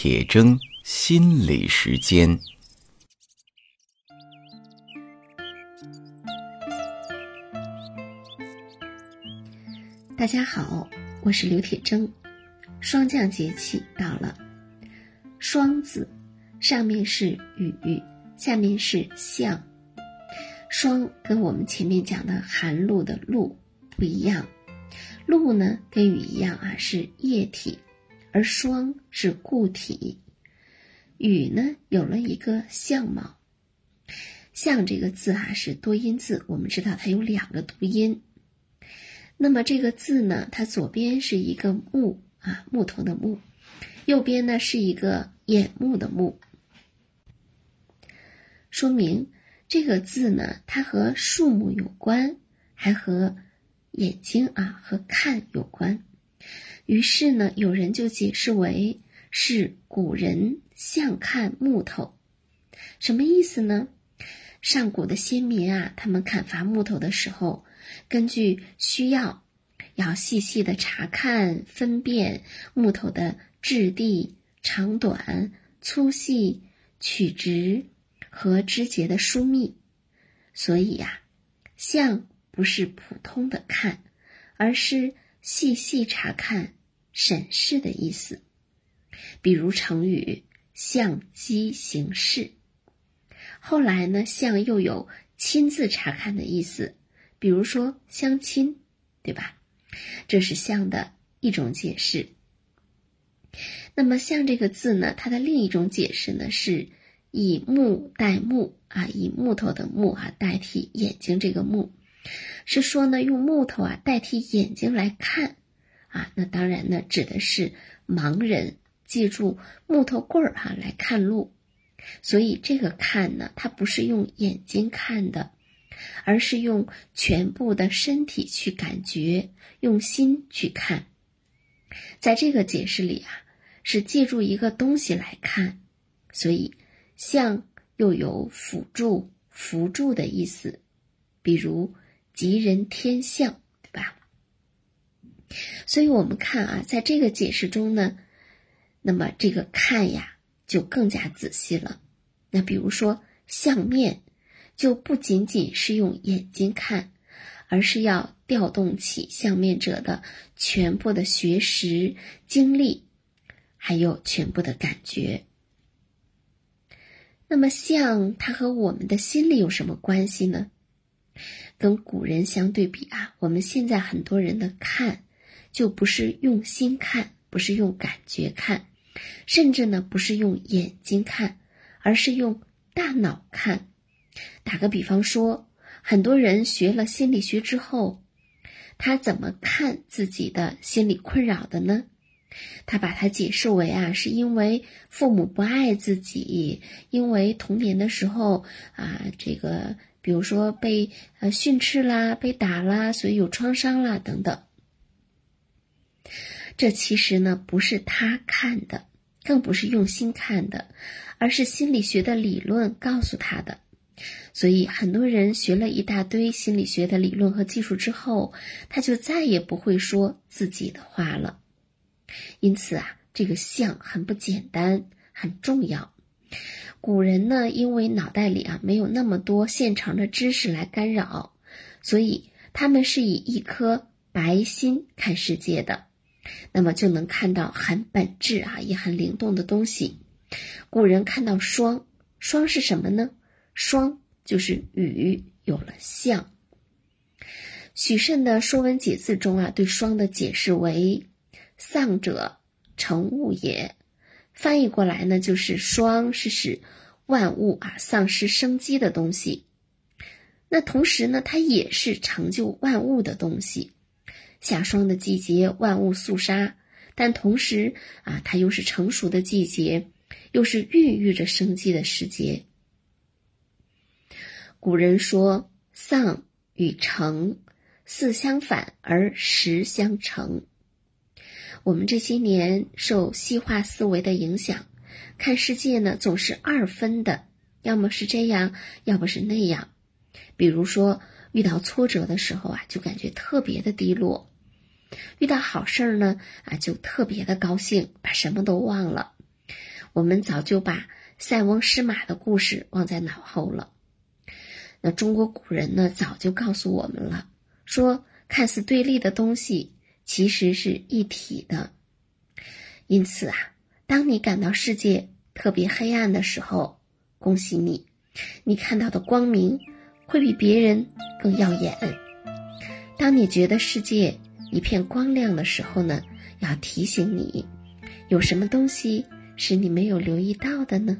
铁铮心理时间。大家好，我是刘铁铮。霜降节气到了，霜字上面是雨，下面是象。霜跟我们前面讲的寒露的露不一样，露呢跟雨一样啊是液体，而霜是固体。雨呢有了一个相貌，相这个字啊是多音字，我们知道它有两个读音。那么这个字呢，它左边是一个木啊木头的木，右边呢是一个眼目的目，说明。这个字呢，它和树木有关，还和眼睛啊和看有关。于是呢，有人就解释为是古人相看木头，什么意思呢？上古的先民啊，他们砍伐木头的时候，根据需要，要细细的查看分辨木头的质地、长短、粗细、曲直。和枝节的疏密，所以呀，相不是普通的看，而是细细查看、审视的意思。比如成语“相机行事”。后来呢，相又有亲自查看的意思，比如说相亲，对吧？这是相的一种解释。那么“相”这个字呢，它的另一种解释呢是。以木代目啊，以木头的木啊代替眼睛这个木，是说呢用木头啊代替眼睛来看啊，那当然呢指的是盲人借助木头棍儿哈来看路，所以这个看呢，它不是用眼睛看的，而是用全部的身体去感觉，用心去看。在这个解释里啊，是借助一个东西来看，所以。相又有辅助、辅助的意思，比如吉人天相，所以我们看啊，在这个解释中呢，那么这个看呀就更加仔细了。那比如说相面，就不仅仅是用眼睛看，而是要调动起相面者的全部的学识、经历，还有全部的感觉。那么相它和我们的心理有什么关系呢？跟古人相对比啊，我们现在很多人的看，就不是用心看，不是用感觉看，甚至呢不是用眼睛看，而是用大脑看。打个比方说，很多人学了心理学之后，他怎么看自己的心理困扰的呢？他把它解释为啊，是因为父母不爱自己，因为童年的时候啊，这个比如说被呃训斥啦、被打啦，所以有创伤啦等等。这其实呢不是他看的，更不是用心看的，而是心理学的理论告诉他的。所以很多人学了一大堆心理学的理论和技术之后，他就再也不会说自己的话了。因此啊，这个相很不简单，很重要。古人呢，因为脑袋里啊没有那么多现成的知识来干扰，所以他们是以一颗白心看世界的，那么就能看到很本质啊，也很灵动的东西。古人看到霜，霜是什么呢？霜就是雨，有了相。许慎的《说文解字》中啊，对霜的解释为。丧者成物也，翻译过来呢，就是霜是使万物啊丧失生机的东西。那同时呢，它也是成就万物的东西。夏霜的季节，万物肃杀，但同时啊，它又是成熟的季节，又是孕育着生机的时节。古人说，丧与成，似相反而实相成。我们这些年受西化思维的影响，看世界呢总是二分的，要么是这样，要么是那样。比如说遇到挫折的时候啊，就感觉特别的低落；遇到好事儿呢，啊就特别的高兴，把什么都忘了。我们早就把塞翁失马的故事忘在脑后了。那中国古人呢，早就告诉我们了，说看似对立的东西其实是一体的。因此啊，当你感到世界特别黑暗的时候，恭喜你，你看到的光明会比别人更耀眼。当你觉得世界一片光亮的时候呢，要提醒你，有什么东西是你没有留意到的呢？